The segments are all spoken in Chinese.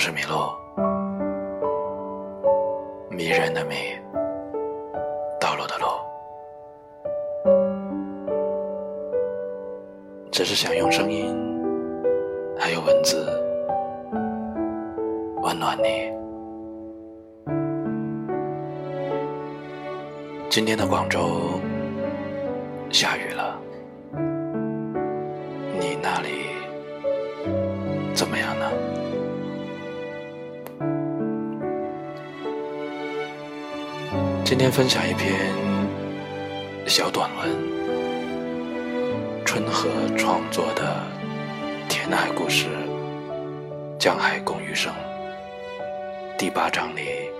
是米洛，迷人的迷，道路的路，只是想用声音，还有文字，温暖你。今天的广州下雨了，你那里今天分享一篇小短文，春和创作的填海故事《江海共余生》第八章里，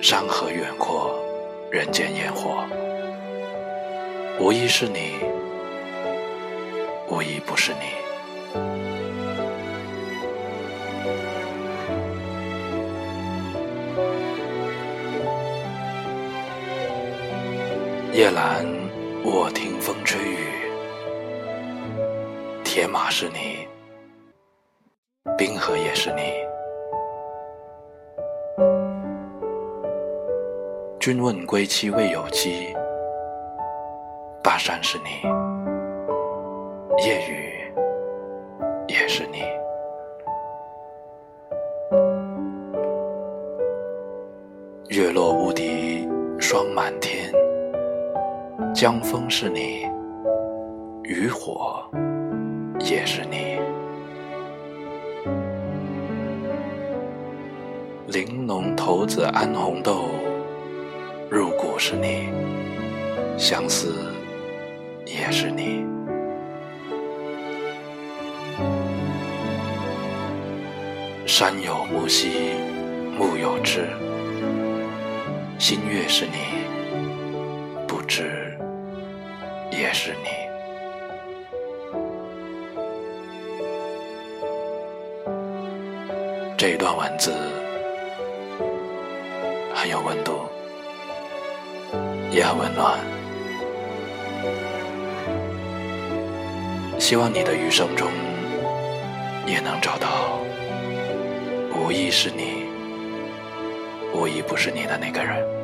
山河远阔，人间烟火，无疑是你，无疑不是你。夜阑卧听风吹雨，铁马是你，冰河也是你。君问归期未有期，巴山是你，夜雨也是你。月落乌啼霜满天。江风是你，渔火也是你，玲珑骰子安红豆，入骨是你，相思也是你。山有木兮木有枝，心月是你，不知。也是你，这一段文字很有温度，也很温暖。希望你的余生中也能找到无疑是你，无疑不是你的那个人。